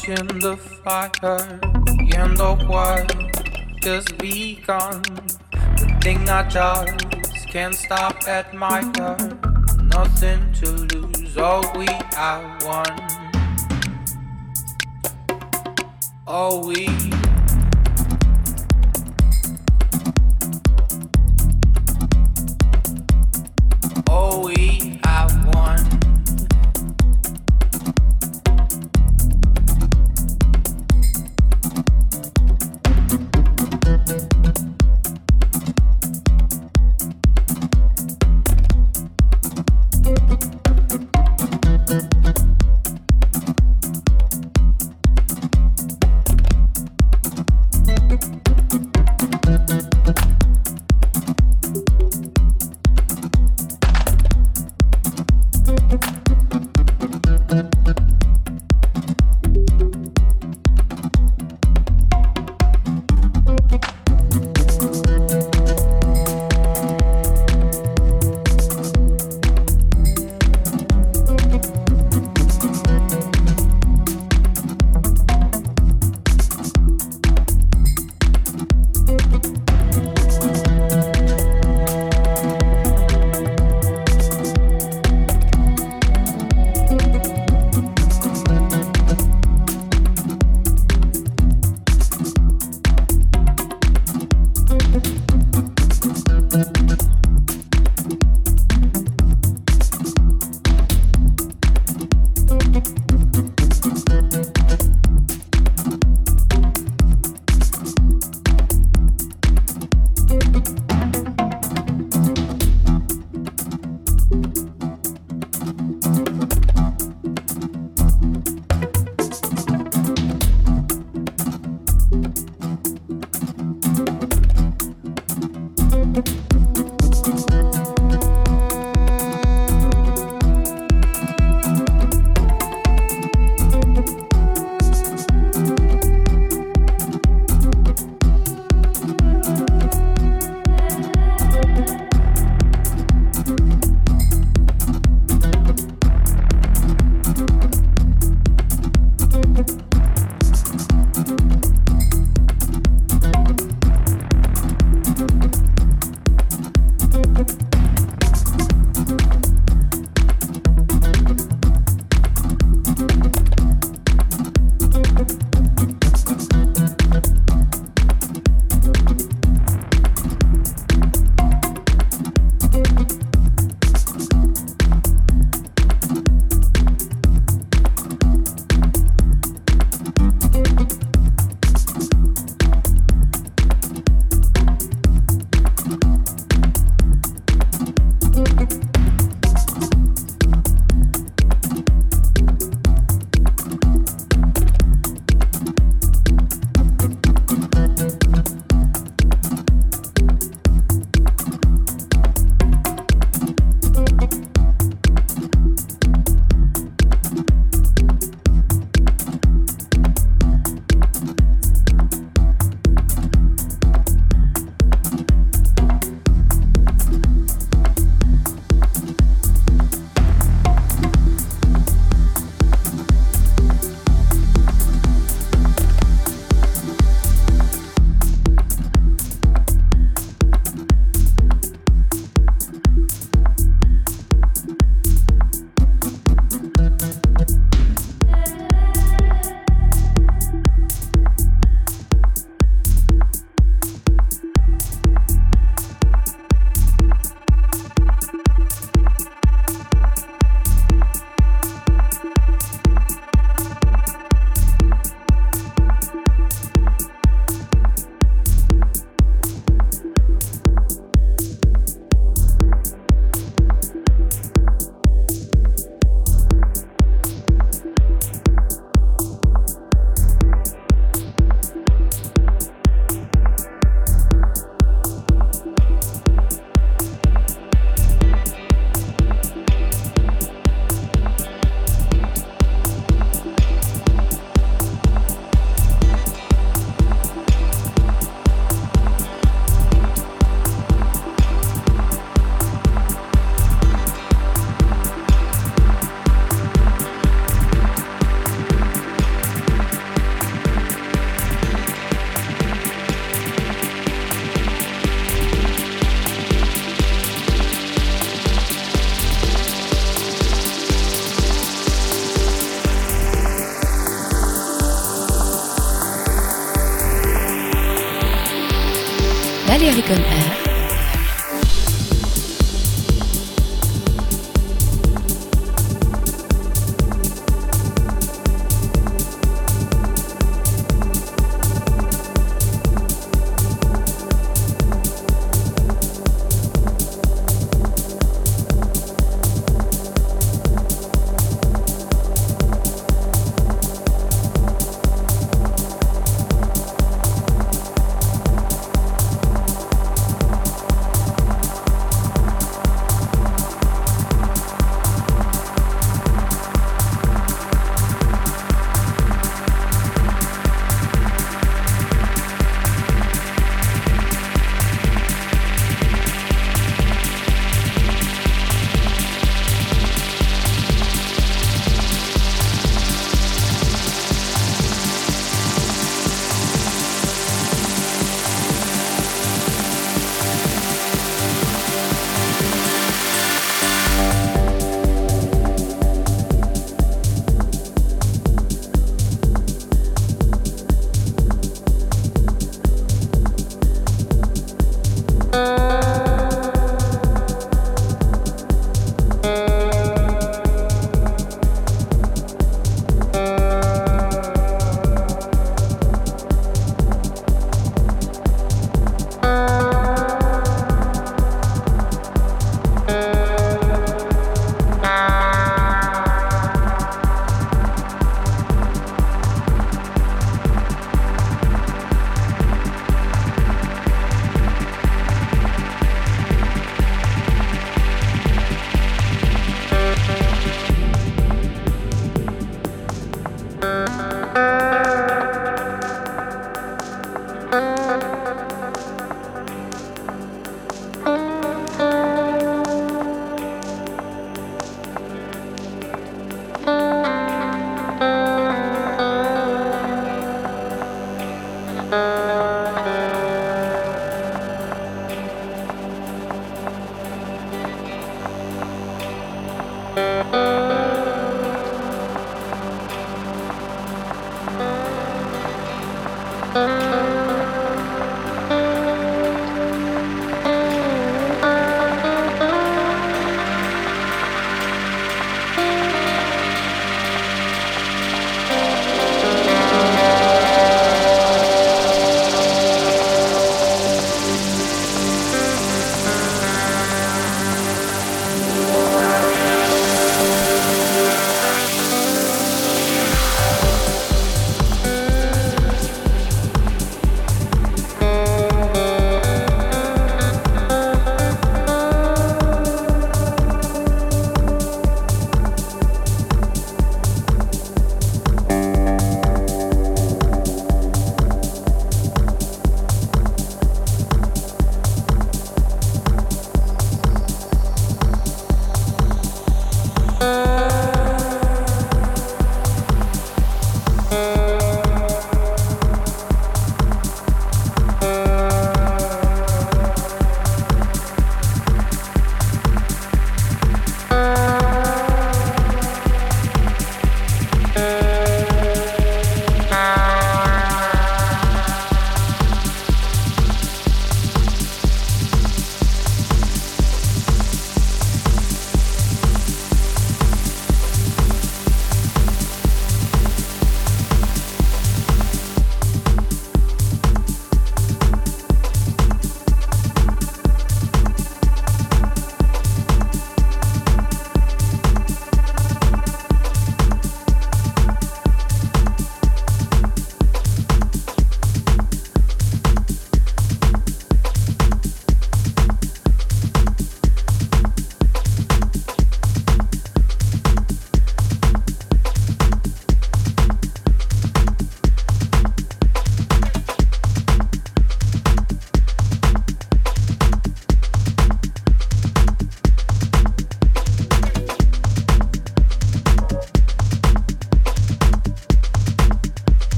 Watching the fire and the while just begun. The thing I just can't stop at my heart. Nothing to lose, all we have won. All we